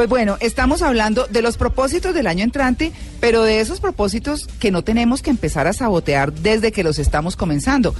Pues bueno, estamos hablando de los propósitos del año entrante, pero de esos propósitos que no tenemos que empezar a sabotear desde que los estamos comenzando.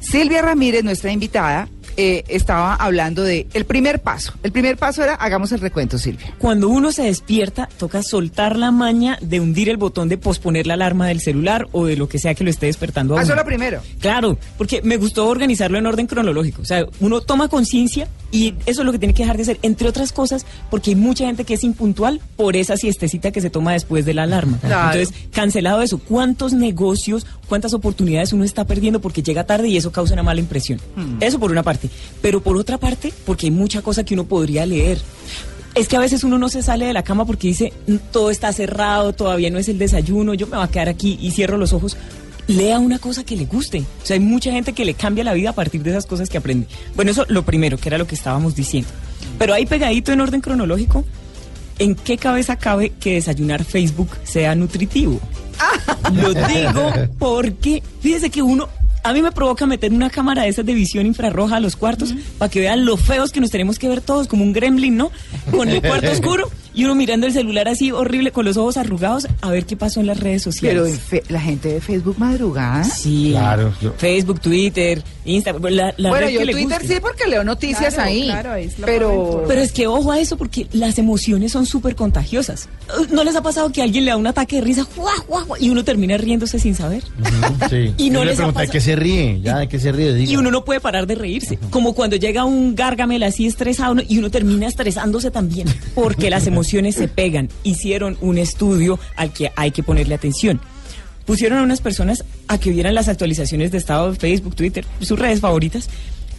Silvia Ramírez, nuestra invitada, eh, estaba hablando de el primer paso. El primer paso era, hagamos el recuento, Silvia. Cuando uno se despierta, toca soltar la maña de hundir el botón de posponer la alarma del celular o de lo que sea que lo esté despertando a Ah, Eso uno. lo primero. Claro, porque me gustó organizarlo en orden cronológico. O sea, uno toma conciencia y eso es lo que tiene que dejar de hacer, entre otras cosas, porque hay mucha gente que es impuntual por esa siestecita que se toma después de la alarma. Claro. Entonces, cancelado eso, ¿cuántos negocios, cuántas oportunidades uno está perdiendo porque llega tarde y eso causa una mala impresión? Eso por una parte. Pero por otra parte, porque hay mucha cosa que uno podría leer. Es que a veces uno no se sale de la cama porque dice, "Mm, todo está cerrado, todavía no es el desayuno, yo me voy a quedar aquí y cierro los ojos. Lea una cosa que le guste. O sea, hay mucha gente que le cambia la vida a partir de esas cosas que aprende. Bueno, eso lo primero, que era lo que estábamos diciendo. Pero ahí pegadito en orden cronológico, ¿en qué cabeza cabe que desayunar Facebook sea nutritivo? Lo digo porque, fíjese que uno, a mí me provoca meter una cámara de esas de visión infrarroja a los cuartos para que vean lo feos que nos tenemos que ver todos, como un gremlin, ¿no? Con el cuarto oscuro y uno mirando el celular así horrible, con los ojos arrugados, a ver qué pasó en las redes Pero sociales. en fe- la gente de Facebook madrugada. Sí, Claro, yo- Facebook, Twitter, Instagram, la, la bueno, red yo que le Twitter guste. sí porque leo noticias Claro, ahí. claro, ahí es la pero Pero es que ojo a eso porque las emociones son súper contagiosas. ¿No les ha pasado que alguien le da un ataque de risa ¡guau, guau, guau! y uno termina riéndose sin saber? Sí. Y no Yo le les ha pregunté, ¿de pasado- qué se ríe? Ya, ¿de qué se ríe? Diga. Y uno no puede parar de reírse. Como cuando llega un gárgamel así estresado y uno termina estresándose también. Porque las emociones se pegan. Hicieron un estudio al que hay que ponerle atención. Pusieron a unas personas a que vieran las actualizaciones de estado de Facebook, Twitter, sus redes favoritas,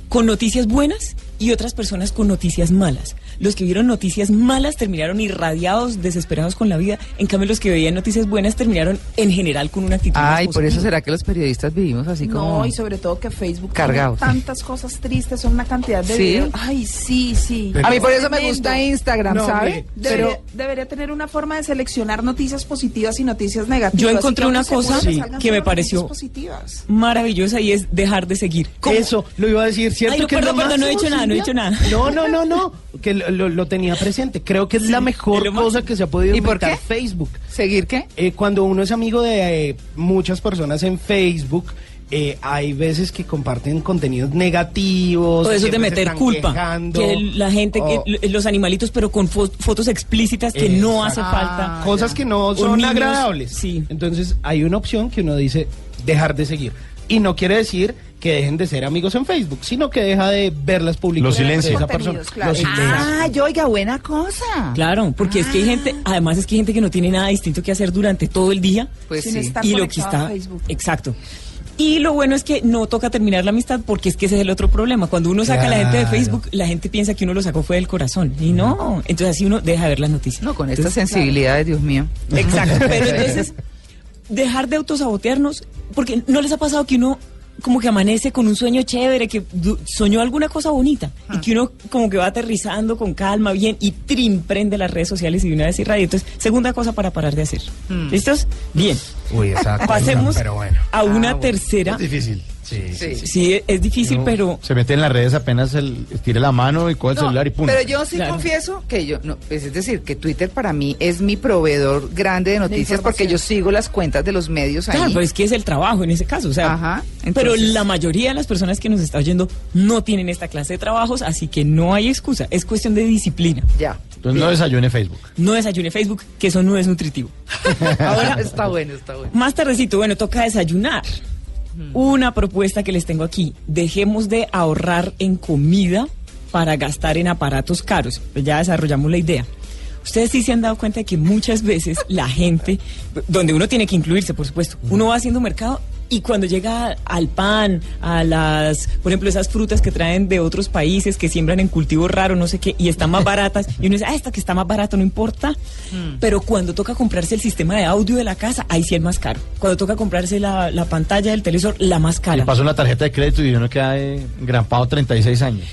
con noticias buenas y otras personas con noticias malas. Los que vieron noticias malas terminaron irradiados, desesperados con la vida. En cambio, los que veían noticias buenas terminaron en general con una actitud más Ay, por eso será que los periodistas vivimos así como No, y sobre todo que Facebook Cargados. tiene tantas cosas tristes, son una cantidad de ¿Sí? videos. Ay, sí, sí. A mí por eso me gusta Instagram, No, ¿sabe? Debería, Pero debería tener una forma de seleccionar noticias positivas y noticias negativas. Yo encontré una cosa Sí. que me pareció- noticias positivas. maravillosa y es dejar de seguir. ¿Cómo? Eso, lo iba a decir, ¿cierto? Ay, no, que perdón, perdón, no he dicho nada, no he dicho nada. No, no, no, no, que lo, lo- lo tenía presente. Creo que es la mejor cosa que se ha podido ¿Y por inventar qué? Facebook. ¿seguir qué? Eh, cuando uno es amigo de eh, muchas personas en Facebook, eh, hay veces que comparten contenidos negativos. O eso de meter culpa. quejando, Que la gente, que o los animalitos, pero con fo- fotos explícitas que no hace falta. cosas que no son niños, agradables. sí. Entonces hay una opción que uno dice dejar de seguir. Y no quiere decir que dejen de ser amigos en Facebook, sino que deja de ver las publicaciones Los de esa persona. Los. Ah, yo, oiga, buena cosa. Claro, porque es que hay gente, además es que hay gente que no tiene nada distinto que hacer durante todo el día. Pues Sin sí. estar y lo que conectado a está, Facebook. exacto. Y lo bueno es que no toca terminar la amistad porque es que ese es el otro problema. Cuando uno saca a la gente de. Facebook, la gente piensa que uno lo sacó fue del corazón. Y no, entonces así uno deja de ver las noticias. No, con estas sensibilidades, Dios mío. Exacto, pero entonces dejar de autosabotearnos, porque no les ha pasado que uno como que amanece con un sueño chévere, que soñó alguna cosa bonita y que uno como que va aterrizando con calma, bien y trim prende las redes sociales y de una vez irradia. Entonces, segunda cosa para parar de hacer. ¿Listos? Bien. Uy, cosa, Pasemos pero bueno. a una Ah, bueno. tercera. Es difícil. Sí, sí. Sí. Sí, es difícil, pero Se mete en las redes apenas el, estire la mano y coge el No, celular y pum. pero yo sí Claro. confieso que yo, no, pues es decir, que Twitter para mí es mi proveedor grande de noticias porque yo sigo las cuentas de los medios ahí. Claro, pero es que es el trabajo en ese caso, o sea, Ajá, pero la mayoría de las personas que nos está oyendo no tienen esta clase de trabajos, así que no hay excusa, es cuestión de disciplina. Ya. Entonces no desayune Facebook. No desayune Facebook, que eso no es nutritivo. Ahora está bueno, está bueno. Más tardecito, bueno, toca desayunar. Una propuesta que les tengo aquí, dejemos de ahorrar en comida para gastar en aparatos caros. Pues ya desarrollamos la idea. Ustedes sí se han dado cuenta de que muchas veces la gente, donde uno tiene que incluirse, por supuesto, uno va haciendo mercado y cuando llega al pan, a las, por ejemplo, esas frutas que traen de otros países que siembran en cultivos raros, no sé qué, y están más baratas, y uno dice, ah, esta que está más barato, no importa. Pero cuando toca comprarse el sistema de audio de la casa, ahí sí es más caro. Cuando toca comprarse la, la pantalla del televisor, la más Le cara. pasó una tarjeta de crédito y uno queda eh, engrampado 36 años.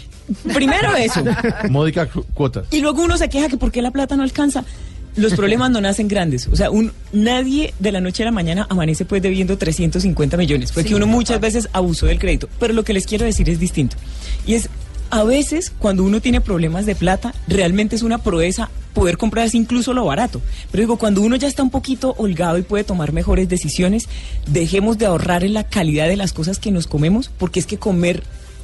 Primero eso. Módica cu- cuota. Y luego uno se queja que por qué la plata no alcanza. Los problemas no nacen grandes. O sea, un, nadie de la noche a la mañana amanece pues debiendo 350 millones. Fue que uno muchas veces abusó del crédito. Pero lo que les quiero decir es distinto. Y es, A veces, cuando uno tiene problemas de plata, realmente es una proeza poder comprarse incluso lo barato. Pero digo, cuando uno ya está un poquito holgado y puede tomar mejores decisiones, dejemos de ahorrar en la calidad de las cosas que nos comemos, porque es que comer,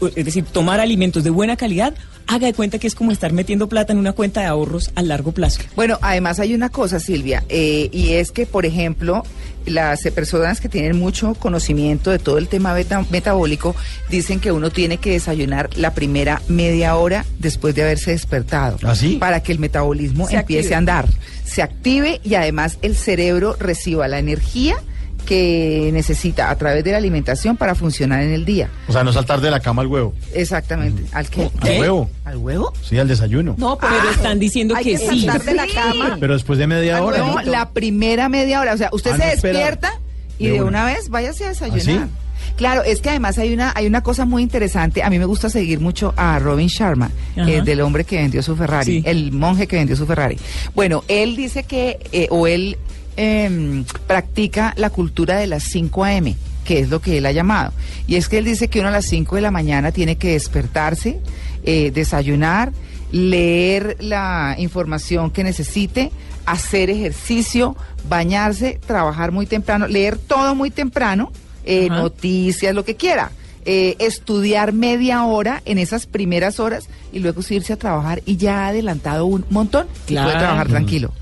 es decir, tomar alimentos de buena calidad, haga de cuenta que es como estar metiendo plata en una cuenta de ahorros a largo plazo. Bueno, además hay una cosa, Silvia, eh, y es que, por ejemplo, las personas que tienen mucho conocimiento de todo el tema beta- metabólico dicen que uno tiene que desayunar la primera media hora después de haberse despertado. ¿Ah, sí? Para que el metabolismo Se empiece active. a andar, se active y además el cerebro reciba la energía que necesita a través de la alimentación para funcionar en el día. O sea, no saltar de la cama al huevo. Exactamente. ¿Al qué? ¿Al huevo? ¿Al huevo? Sí, al desayuno. No, pero Pero están diciendo hay que, que sí. saltar de la cama. Pero después de media Ah, hora. no, la primera media hora. O sea, usted Ah, se no, despierta y De de, una. una. vez váyase a desayunar. ¿Ah, sí? Claro, es que además hay una, hay una cosa muy interesante. A mí me gusta seguir mucho a Robin Sharma, eh, del hombre que vendió su Ferrari, Sí. el monje que vendió su Ferrari. Bueno, él dice que, eh, o él em, practica la cultura de las 5 a.m., que es lo que él ha llamado. Y es que él dice que uno a las 5 de la mañana tiene que despertarse, eh, desayunar, leer la información que necesite, hacer ejercicio, bañarse, trabajar muy temprano, leer todo muy temprano, eh, noticias, lo que quiera. Eh, estudiar media hora en esas primeras horas y luego irse a trabajar y ya ha adelantado un montón y puede Claro. trabajar tranquilo.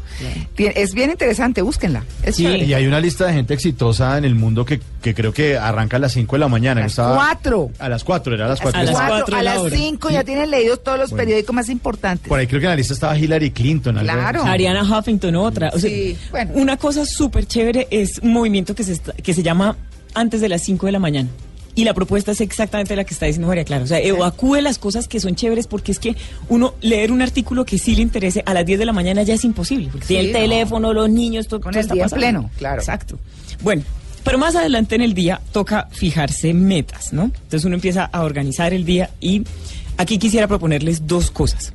Tien- Es bien interesante, búsquenla. Es Sí. Y hay una lista de gente exitosa en el mundo que, que creo que arranca a las 5 de la mañana. A las Estaba- cuatro. A las 4, era a las A 4. las las cuatro cuatro, a las hora. cinco ya tienen leídos todos los Bueno. periódicos más importantes. Por ahí creo que en la lista estaba Hillary Clinton. Claro. Ariana Huffington, otra. O sea, Sí, bueno. Una cosa súper chévere es un movimiento que se, está- que se llama antes de las 5 de la mañana. Y la propuesta es exactamente la que está diciendo María Clara. O sea, evacúe las cosas que son chéveres porque es que uno leer un artículo que sí le interese a las 10 de la mañana ya es imposible. Porque Sí, tiene el no. teléfono, los niños, todo, Con todo el está día pasando. pleno, claro. Exacto. Bueno, pero más adelante en el día toca fijarse metas, ¿no? Entonces uno empieza a organizar el día y aquí quisiera proponerles dos cosas.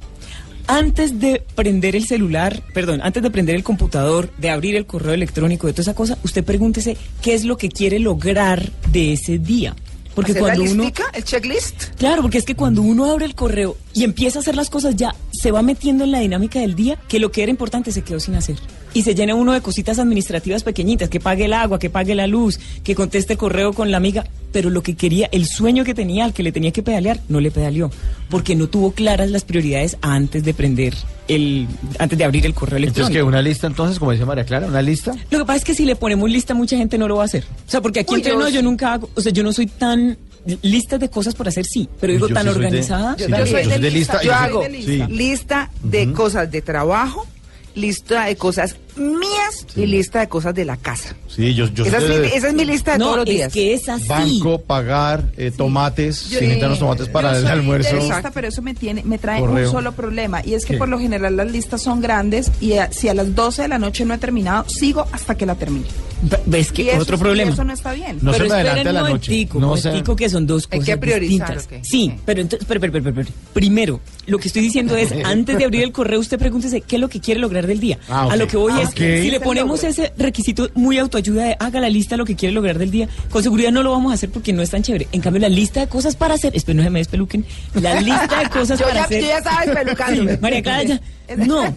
Antes de prender el celular, perdón, antes de prender el computador, de abrir el correo electrónico, de toda esa cosa, usted pregúntese qué es lo que quiere lograr de ese día. Porque ¿Hacer la cuando uno... listica, el checklist. Claro, porque es que cuando uno abre el correo y empieza a hacer las cosas ya se va metiendo en la dinámica del día que lo que era importante se quedó sin hacer. Y se llena uno de cositas administrativas pequeñitas, que pague el agua, que pague la luz, que conteste el correo con la amiga, pero lo que quería, el sueño que tenía, al que le tenía que pedalear, no le pedaleó, porque no tuvo claras las prioridades antes de prender el, antes de abrir el correo Entonces, electrónico. que una lista, entonces, como dice María Clara, una lista. Lo que pasa es que si le ponemos lista, mucha gente no lo va a hacer. O sea, porque aquí Uy, entre yo no, yo nunca hago, o sea, yo no soy tan lista de cosas por hacer, sí, pero digo Yo tan sí soy de- organizada. sí, Yo soy de lista. Yo hago de lista. Sí. lista de cosas de trabajo, lista de cosas mías y lista de cosas de la casa. Sí, yo, yo Esa es, soy mi, de esa es mi lista de no, todos los es días. que es así. banco, pagar, eh, tomates, Yo- si necesitan los tomates para Yo el soy almuerzo. lista, pero eso me tiene, me trae Correo. un solo problema y es que ¿Qué? por lo general las listas son grandes y a- si a las 12 de la noche no he terminado, sigo hasta que la termine. Ve- ¿Ves que eso- otro problema? eso no está bien. No se pero me adelante a la noche. No se- momentico que son dos Hay cosas que priorizar, distintas. Sí, pero entonces, pero, pero, pero, pero, pero, primero, lo que estoy diciendo es, antes de abrir el correo, usted pregúntese qué es lo que quiere lograr del día. Ah. A lo que voy Ah, es, si le ponemos ese requisito muy autoayuda de haga la lista de lo que quiere lograr del día, con seguridad no lo vamos a hacer porque no es tan chévere. En cambio, la lista de cosas para hacer, espero no se me despeluquen, la lista de cosas Yo para ya- hacer. yo ya estaba despelucándome. Sí, María Clara ya. No,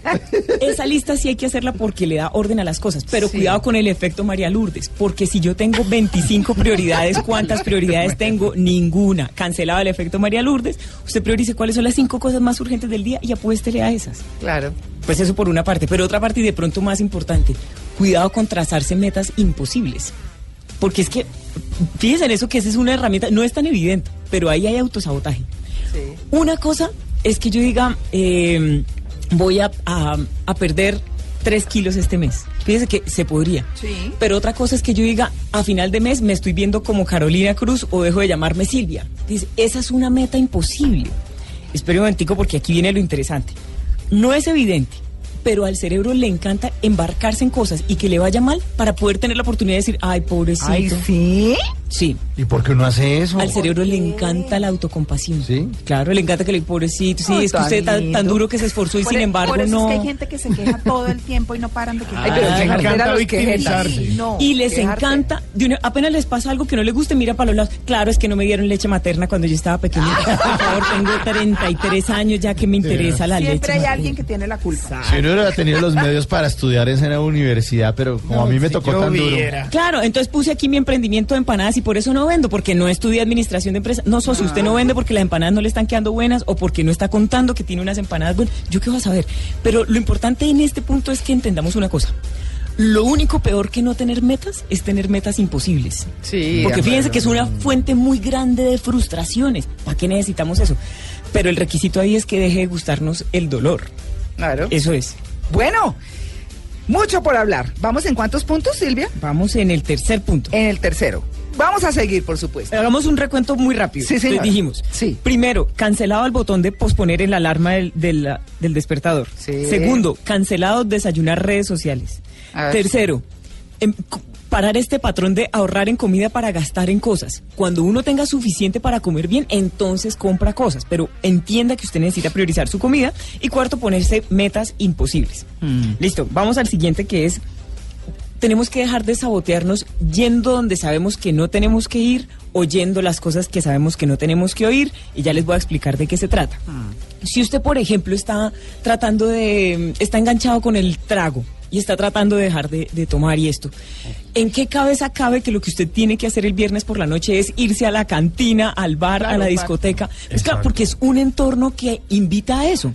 esa lista sí hay que hacerla porque le da orden a las cosas, pero Sí. cuidado con el efecto María Lourdes, porque si yo tengo 25 prioridades, ¿cuántas prioridades tengo? Ninguna. Cancelado el efecto María Lourdes, usted priorice cuáles son las cinco cosas más urgentes del día y apuéstele a esas. Claro. Pues eso por una parte, pero otra parte y de pronto más importante, cuidado con trazarse metas imposibles. Porque es que, fíjense en eso que esa es una herramienta, no es tan evidente, pero ahí hay autosabotaje. Sí. Una cosa es que yo diga, eh, voy a, a- a perder tres kilos este mes. Fíjese que se podría. Sí. Pero otra cosa es que yo diga, a final de mes me estoy viendo como Carolina Cruz o dejo de llamarme Silvia. Dice, esa es una meta imposible. Espera un momentico porque aquí viene lo interesante. No es evidente, pero al cerebro le encanta embarcarse en cosas y que le vaya mal para poder tener la oportunidad de decir, ay, pobrecito. Ay, sí. Sí. ¿Y por qué uno hace eso? Al cerebro le encanta la autocompasión. ¿Sí? Claro, le encanta que le pobrecito. Sí, Ay, es que tan usted tan, tan duro que se esforzó y Por sin e- embargo por eso no. es que hay gente que se queja todo el tiempo y no paran de quejarse. Ay, pero Ah, jartera encanta victimizarse. Sí, no. Y les quejarse. encanta, de una- apenas les pasa algo que no les guste, mira para los lados. Claro, es que no me dieron leche materna cuando yo estaba pequeña. Por favor, tengo 33 años ya que me interesa la Siempre leche. hay materna. alguien que tiene la culpa. Si uno hubiera tenido los medios para estudiar en esa universidad, pero como a mí me si tocó tan duro. Claro, entonces puse aquí mi emprendimiento de empanadas y por eso no vendo, porque no estudié administración de empresas. No, socio, usted no vende porque las empanadas no le están quedando buenas o porque no está contando que tiene unas empanadas buenas. Yo qué voy a saber. Pero lo importante en este punto es que entendamos una cosa. Lo único peor que no tener metas es tener metas imposibles. Sí, Porque fíjense que es una fuente muy grande de frustraciones. ¿Para qué necesitamos eso? Pero el requisito ahí es que deje de gustarnos el dolor. Claro. Eso es. Bueno, mucho por hablar. ¿Vamos en cuántos puntos, Silvia? Vamos en el tercer punto. En el tercero. Vamos a seguir, por supuesto. Hagamos un recuento muy rápido. Sí. Entonces dijimos, Sí. primero, cancelado el botón de posponer en la alarma del, del, del despertador. Sí. Segundo, cancelado desayunar redes sociales. Tercero, em, parar este patrón de ahorrar en comida para gastar en cosas. Cuando uno tenga suficiente para comer bien, entonces compra cosas, pero entienda que usted necesita priorizar su comida. Y cuarto, ponerse metas imposibles. Mm. Listo, vamos al siguiente que es tenemos que dejar de sabotearnos yendo donde sabemos que no tenemos que ir, oyendo las cosas que sabemos que no tenemos que oír, y ya les voy a explicar de qué se trata. Si usted, por ejemplo, está tratando de, está enganchado con el trago y está tratando de dejar de, de tomar y esto, ¿en qué cabeza cabe que lo que usted tiene que hacer el viernes por la noche es irse a la cantina, al bar, a la discoteca? Pues claro, porque es un entorno que invita a eso.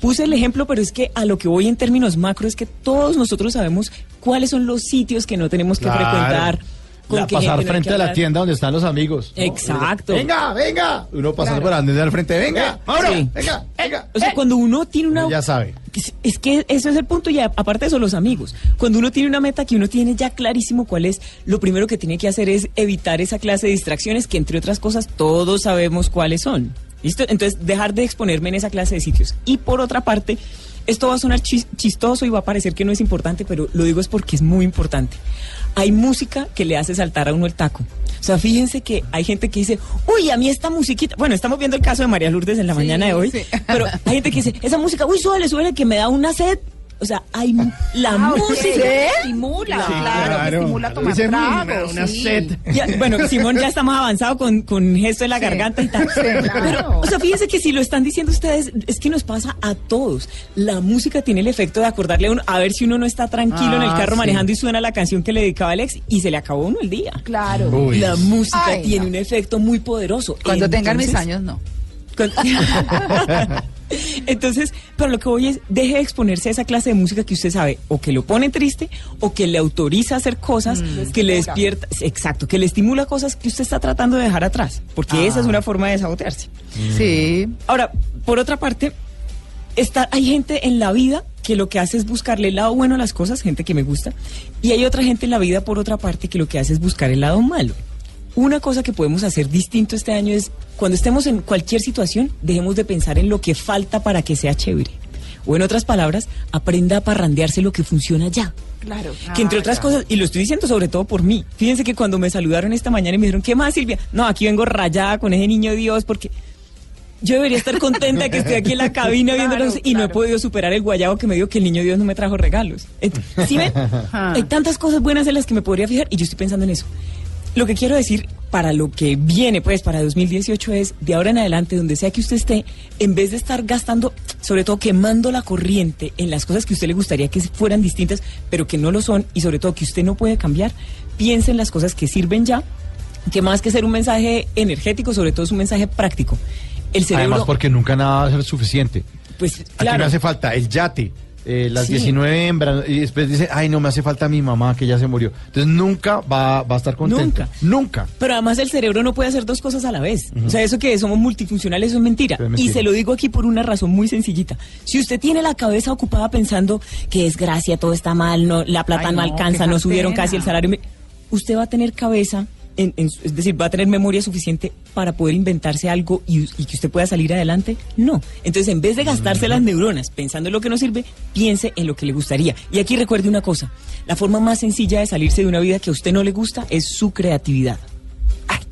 Puse el ejemplo, pero es que a lo que voy en términos macro es que todos nosotros sabemos cuáles son los sitios que no tenemos que Claro. frecuentar. La- pasar frente a la tienda donde están los amigos. ¿no? Exacto. Venga, venga. Uno pasando por donde al frente, venga. Mauro, Sí. venga, venga. O sea, cuando uno tiene una... Ya sabe. Es, es que ese es el punto y aparte de eso, los amigos. Cuando uno tiene una meta que uno tiene ya clarísimo cuál es, lo primero que tiene que hacer es evitar esa clase de distracciones que entre otras cosas todos sabemos cuáles son. ¿Listo? Entonces, dejar de exponerme en esa clase de sitios. Y por otra parte, esto va a sonar chis- chistoso y va a parecer que no es importante, pero lo digo es porque es muy importante. Hay música que le hace saltar a uno el taco. O sea, fíjense que hay gente que dice, uy, a mí esta musiquita. Bueno, estamos viendo el caso de María Lourdes en la mañana de hoy. sí. Pero hay gente que dice, esa música, uy, suele, suele, que me da una sed. O sea, hay la Ah, música. Estimula, Sí, claro, claro. estimula a tomar Dice, "Mm, me da trago. una sí. sed". Ya, bueno, Simón ya está más avanzado con, con gesto en la Sí. garganta y tal. Sí, claro. Pero, o sea, fíjense que si lo están diciendo ustedes, es que nos pasa a todos. La música tiene el efecto de acordarle a uno, a ver si uno no está tranquilo en el Ah, carro sí. manejando y suena la canción que le dedicaba el ex y se le acabó uno el día. Claro. Uy. La música Ay, tiene no. un efecto muy poderoso. Cuando tengan mis años, no. Con- Entonces, pero lo que voy es, deje de exponerse a esa clase de música que usted sabe, o que lo pone triste, o que le autoriza a hacer cosas, que le despierta, exacto, que le estimula cosas que usted está tratando de dejar atrás, porque esa es una forma de sabotearse. Sí. Ahora, por otra parte, está, hay gente en la vida que lo que hace es buscarle el lado bueno a las cosas, gente que me gusta, y hay otra gente en la vida, por otra parte, que lo que hace es buscar el lado malo. Una cosa que podemos hacer distinto este año es, cuando estemos en cualquier situación, dejemos de pensar en lo que falta para que sea chévere. O en otras palabras, aprenda a parrandearse lo que funciona ya. Claro. Que entre otras cosas, y lo estoy diciendo sobre todo por mí, fíjense que cuando me saludaron esta mañana y me dijeron, ¿qué más Silvia? No, aquí vengo rayada con ese niño Dios porque yo debería estar contenta que estoy aquí en la cabina Claro, y no he podido superar el guayabo que me dio que el niño Dios no me trajo regalos. ¿Sí ven? Hay tantas cosas buenas en las que me podría fijar y yo estoy pensando en eso. Lo que quiero decir para lo que viene, pues, para 2018 es, de ahora en adelante, donde sea que usted esté, en vez de estar gastando, sobre todo quemando la corriente en las cosas que a usted le gustaría que fueran distintas, pero que no lo son, y sobre todo que usted no puede cambiar, piense en las cosas que sirven ya, que más que ser un mensaje energético, sobre todo es un mensaje práctico. El cerebro, Además, porque nunca nada va a ser suficiente. pues, Aquí claro. me hace falta el yate, eh, las Sí. 19 hembras, y después dice, ay, no me hace falta mi mamá que ya se murió. Entonces nunca va, va a estar contento. Nunca. Nunca. Pero además el cerebro no puede hacer dos cosas a la vez. O sea, eso que somos multifuncionales eso es mentira. Es mentira. Y se lo digo aquí por una razón muy sencillita. Si usted tiene la cabeza ocupada pensando que es gracia, todo está mal, no, la plata Ay, no, no, alcanza, no subieron pena. casi el salario, usted va a tener cabeza, es decir, va a tener memoria suficiente para poder inventarse algo y, que usted pueda salir adelante. No. Entonces, en vez de gastarse las neuronas pensando en lo que no sirve, piense en lo que le gustaría. Y aquí recuerde una cosa, la forma más sencilla de salirse de una vida que a usted no le gusta es su creatividad.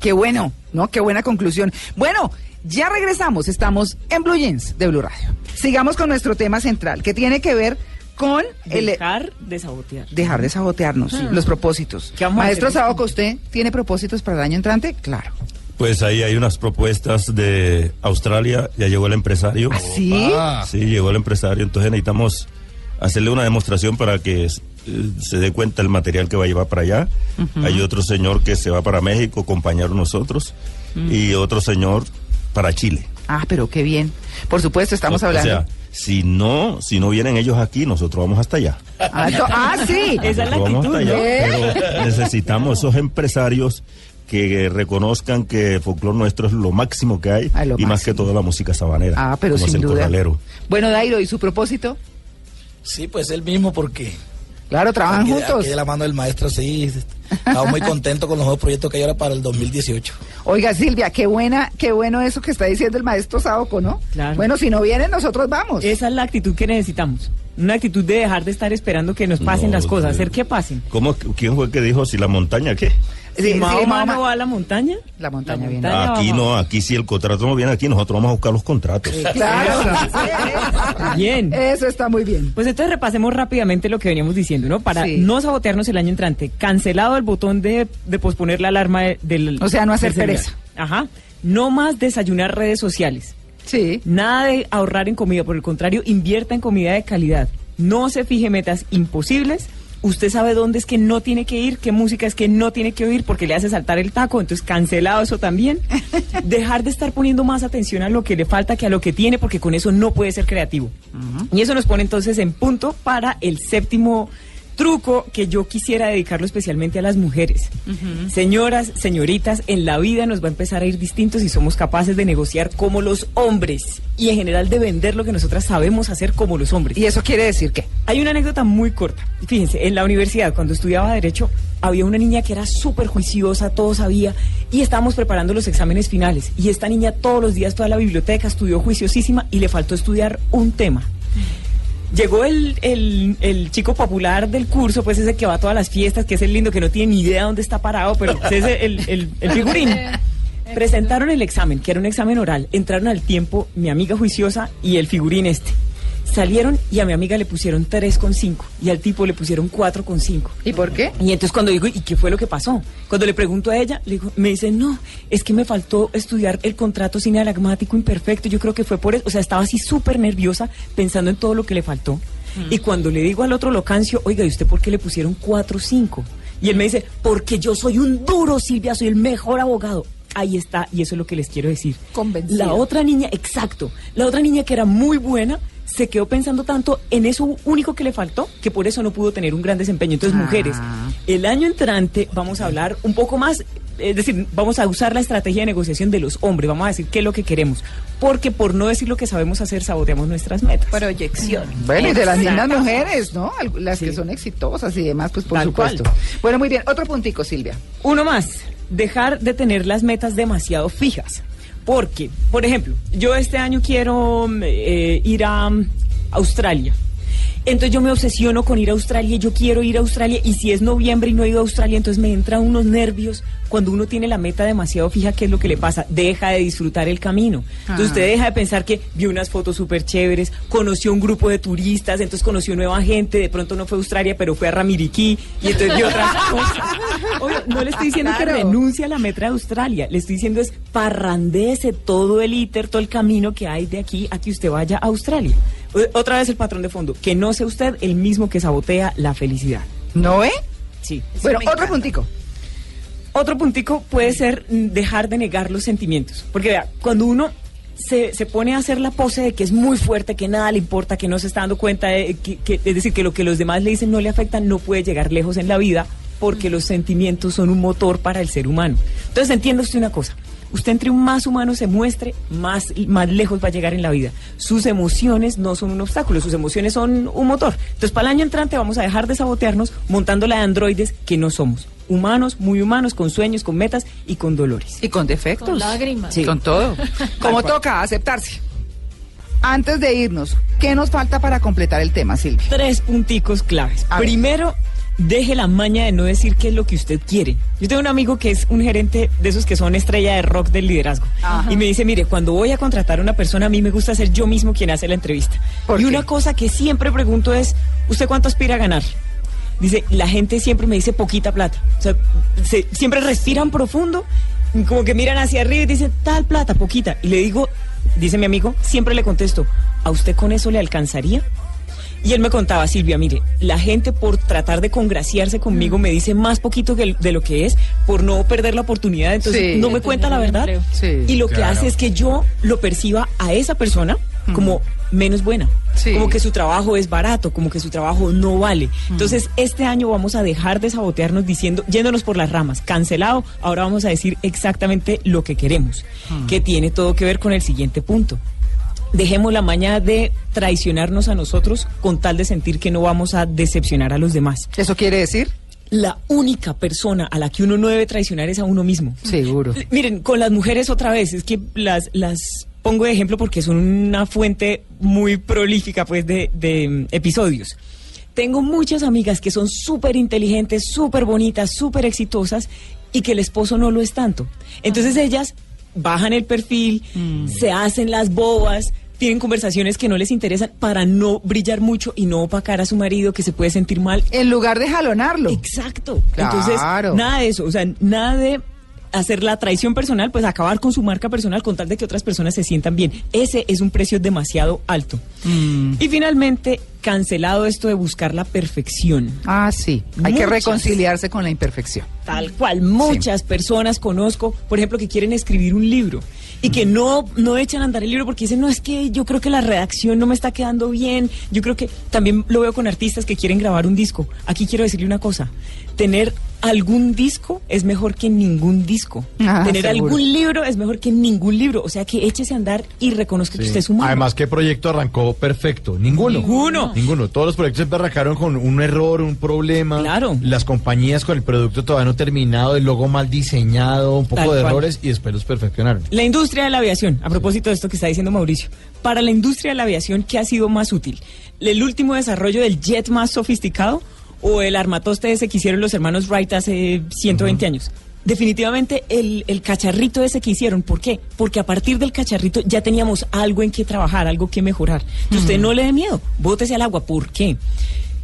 Qué bueno, ¿no? Qué buena conclusión. Bueno, ya regresamos. Estamos en Blue Jeans de Blue Radio. Sigamos con nuestro tema central, que tiene que ver con el Dejar de sabotear. dejar de sabotearnos, los propósitos. ¿Qué vamos a Maestro? Saoco, ¿usted tiene propósitos para el año entrante? Claro. Pues ahí hay unas propuestas de Australia, ya llegó el empresario. ¿Ah, sí? Ah, Sí, llegó el empresario, entonces necesitamos hacerle una demostración para que eh, se dé cuenta el material que va a llevar para allá. Hay otro señor que se va para México, acompañar a nosotros, y otro señor para Chile. Ah, pero qué bien. Por supuesto, estamos O- hablando. O sea, si no, si no vienen ellos aquí, nosotros vamos hasta allá. ah, ah, sí. Esa es la vamos actitud, hasta allá, ¿no? pero necesitamos esos empresarios que reconozcan que el folclore nuestro es lo máximo que hay lo y más que todo la música sabanera. Ah, pero como es sin el duda. corralero. Bueno, Dairo, ¿y su propósito? Sí, pues el mismo porque Claro, trabajan aquí, juntos. aquí de la mano del maestro, sí. Estamos muy contentos con los nuevos proyectos que hay ahora para el 2018. Oiga, Silvia, qué buena, qué bueno eso que está diciendo el maestro Saoco, ¿no? Claro. Bueno, si no vienen, nosotros vamos. Esa es la actitud que necesitamos. Una actitud de dejar de estar esperando que nos pasen No, las cosas, hacer que pasen. ¿Cómo, ¿Quién fue que dijo si la montaña qué? Sí, si sí, Mahoma Mahoma- no va a la montaña, La montaña La viene. montaña. Aquí vamos. no, aquí si el contrato no viene aquí, nosotros vamos a buscar los contratos. Claro. Bien. Eso está muy bien. Pues entonces repasemos rápidamente lo que veníamos diciendo, ¿no? Para Sí. no sabotearnos el año entrante. Cancelado el botón de, de posponer la alarma de- del. O sea, no hacer pereza. Ajá. No más desayunar redes sociales. Sí. Nada de ahorrar en comida, por el contrario, invierta en comida de calidad. No se fije metas imposibles. Usted sabe dónde es que no tiene que ir, qué música es que no tiene que oír porque le hace saltar el taco, entonces cancelado eso también. Dejar de estar poniendo más atención a lo que le falta que a lo que tiene porque con eso no puede ser creativo. Y eso nos pone entonces en punto para el séptimo truco que yo quisiera dedicarlo especialmente a las mujeres. Señoras, señoritas, en la vida nos va a empezar a ir distintos si somos capaces de negociar como los hombres y en general de vender lo que nosotras sabemos hacer como los hombres. ¿Y eso quiere decir qué? Hay una anécdota muy corta. Fíjense, en la universidad, cuando estudiaba Derecho, había una niña que era súper juiciosa, todo sabía, y estábamos preparando los exámenes finales. Y esta niña todos los días fue a la biblioteca, estudió juiciosísima y le faltó estudiar un tema. Llegó el, el- el chico popular del curso, pues ese que va a todas las fiestas, que es el lindo, que no tiene ni idea dónde está parado, pero ese es el, el, el figurín. Presentaron el examen, que era un examen oral. Entraron al tiempo mi amiga juiciosa y el figurín este. Salieron y a mi amiga le pusieron 3,5 y al tipo le pusieron 4,5. ¿Y por qué? Y entonces cuando digo, ¿y qué fue lo que pasó? Cuando le pregunto a ella, le digo, me dice, no, es que me faltó estudiar el contrato cinealagmático imperfecto. Yo creo que fue por eso. O sea, estaba así súper nerviosa pensando en todo lo que le faltó. Y cuando le digo al otro locancio, oiga, ¿y usted por qué le pusieron 4,5? Y él me dice, porque yo soy un duro, Silvia, soy el mejor abogado. Ahí está, y eso es lo que les quiero decir. Convencida. La otra niña, exacto, la otra niña que era muy buena, se quedó pensando tanto en eso único que le faltó, que por eso no pudo tener un gran desempeño. Entonces, Ah. mujeres, el año entrante vamos a hablar un poco más, es decir, vamos a usar la estrategia de negociación de los hombres, vamos a decir qué es lo que queremos, porque por no decir lo que sabemos hacer, saboteamos nuestras metas. Proyección. Bueno, y de las mismas mujeres, ¿no? Las que son exitosas y demás, pues por Tal supuesto. cual. Bueno, muy bien. Otro puntico, Silvia. Uno más, dejar de tener las metas demasiado fijas. Porque, por ejemplo, yo este año quiero mm, eh, ir a mm, Australia. Entonces yo me obsesiono con ir a Australia, y yo quiero ir a Australia y si es noviembre y no he ido a Australia, entonces me entran unos nervios cuando uno tiene la meta demasiado fija, ¿qué es lo que le pasa? Deja de disfrutar el camino. Entonces usted deja de pensar que vio unas fotos súper chéveres, conoció un grupo de turistas, entonces conoció nueva gente, de pronto no fue a Australia, pero fue a Ramiriquí y entonces vio otras cosas. Obvio, no le estoy diciendo que renuncie a la meta de Australia, le estoy diciendo es parrandese todo el íter, todo el camino que hay de aquí a que usted vaya a Australia. O- Otra vez el patrón de fondo, que no sea usted el mismo que sabotea la felicidad. ¿No, eh? Sí. Bueno, otro puntico. Otro puntico puede ser mm, dejar de negar los sentimientos. Porque vea, cuando uno se, se pone a hacer la pose de que es muy fuerte, que nada le importa, que no se está dando cuenta, de que, que- es decir, que lo que los demás le dicen no le afecta, no puede llegar lejos en la vida porque los sentimientos son un motor para el ser humano. Entonces entienda usted una cosa. Usted entre un más humano se muestre, más, más lejos va a llegar en la vida. Sus emociones no son un obstáculo, sus emociones son un motor. Entonces, para el año entrante vamos a dejar de sabotearnos montando la de androides que no somos. Humanos, muy humanos, con sueños, con metas y con dolores. Y con defectos. Con lágrimas. Sí. Con todo. Como toca, aceptarse. Antes de irnos, ¿qué nos falta para completar el tema, Silvia? Tres punticos claves. A ver. Deje la maña de no decir qué es lo que usted quiere. Yo tengo un amigo que es un gerente de esos que son estrella de rock del liderazgo. Y me dice, mire, cuando voy a contratar a una persona, a mí me gusta ser yo mismo quien hace la entrevista. ¿Por y qué? una cosa que siempre pregunto es, ¿usted cuánto aspira a ganar? Dice, la gente siempre me dice poquita plata. O sea, se- siempre respiran profundo, como que miran hacia arriba y dicen, tal plata, poquita. Y le digo, dice mi amigo, siempre le contesto, ¿a usted con eso le alcanzaría? Y él me contaba, Silvia, mire, la gente por tratar de congraciarse conmigo me dice más poquito que el- de lo que es, por no perder la oportunidad, entonces Sí. no me cuenta la verdad. Sí. y lo que hace es que yo lo perciba a esa persona como menos buena. Sí. Como que su trabajo es barato, como que su trabajo no vale. Entonces, este año vamos a dejar de sabotearnos diciendo, yéndonos por las ramas, cancelado, ahora vamos a decir exactamente lo que queremos, que tiene todo que ver con el siguiente punto. Dejemos la maña de traicionarnos a nosotros con tal de sentir que no vamos a decepcionar a los demás. ¿Eso quiere decir? La única persona a la que uno no debe traicionar es a uno mismo. Seguro. Miren, con las mujeres otra vez, es que las, las pongo de ejemplo porque son una fuente muy prolífica pues de, de, mm, episodios. Tengo muchas amigas que son súper inteligentes, súper bonitas, súper exitosas y que el esposo no lo es tanto. Entonces ellas bajan el perfil, se hacen las bobas, tienen conversaciones que no les interesan para no brillar mucho y no opacar a su marido que se puede sentir mal En lugar de jalonarlo. Exacto. Claro. Entonces, nada de eso, o sea, nada de hacer la traición personal, pues acabar con su marca personal con tal de que otras personas se sientan bien. Ese es un precio demasiado alto. Mm. Y finalmente, cancelado esto de buscar la perfección. Ah, sí. Hay que reconciliarse con la imperfección. Tal cual, muchas personas conozco, por ejemplo, que quieren escribir un libro y que no, no echan a andar el libro porque dicen, no, es que yo creo que la redacción no me está quedando bien. Yo creo que también lo veo con artistas que quieren grabar un disco. Aquí quiero decirle una cosa, tener algún disco es mejor que ningún disco. Ah, tener seguro. algún libro es mejor que ningún libro. O sea, que échese a andar y reconozca que usted es humano. Además, ¿qué proyecto arrancó perfecto? Ninguno. Ninguno. Ninguno. Todos los proyectos se arrancaron con un error, un problema. Claro. Las compañías con el producto todavía no terminado, el logo mal diseñado, un poco Tal de cual. errores y después los perfeccionaron. La industria de la aviación, a propósito de esto que está diciendo Mauricio, para la industria de la aviación, ¿qué ha sido más útil? ¿El último desarrollo del jet más sofisticado o el armatoste ese que hicieron los hermanos Wright hace 120 años? Definitivamente el, el cacharrito ese que hicieron. ¿Por qué? Porque a partir del cacharrito ya teníamos algo en que trabajar, algo que mejorar. Entonces, usted no le dé miedo, bótese al agua. ¿Por qué?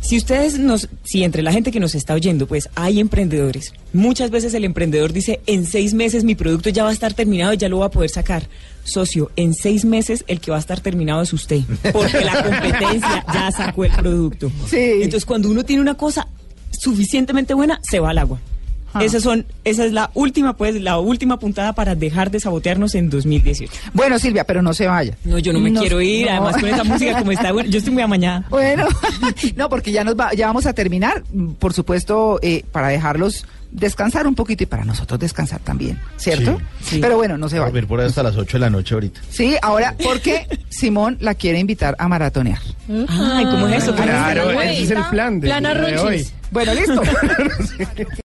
Si ustedes nos, si entre la gente que nos está oyendo, pues hay emprendedores, muchas veces el emprendedor dice, en seis meses mi producto ya va a estar terminado y ya lo va a poder sacar. Socio, en seis meses el que va a estar terminado es usted, porque la competencia ya sacó el producto. Sí. Entonces, cuando uno tiene una cosa suficientemente buena, se va al agua. Esas son, esa es la última, pues, la última puntada para dejar de sabotearnos en 2018. Bueno, Silvia, pero no se vaya. No, yo no me No, quiero ir, no. además con esa música como está, bueno, yo estoy muy amañada. Bueno, no, porque ya nos va, ya vamos a terminar. Mm, Por supuesto, eh, para dejarlos descansar un poquito y para nosotros descansar también, ¿cierto? Sí. Sí. Pero bueno, no se va. Dormir por ahí hasta las 8 de la noche ahorita. Sí, ahora, porque Simón la quiere invitar a maratonear. Ay, ¿cómo es eso? Claro, ese es el plan de, Plan de hoy. Bueno, listo.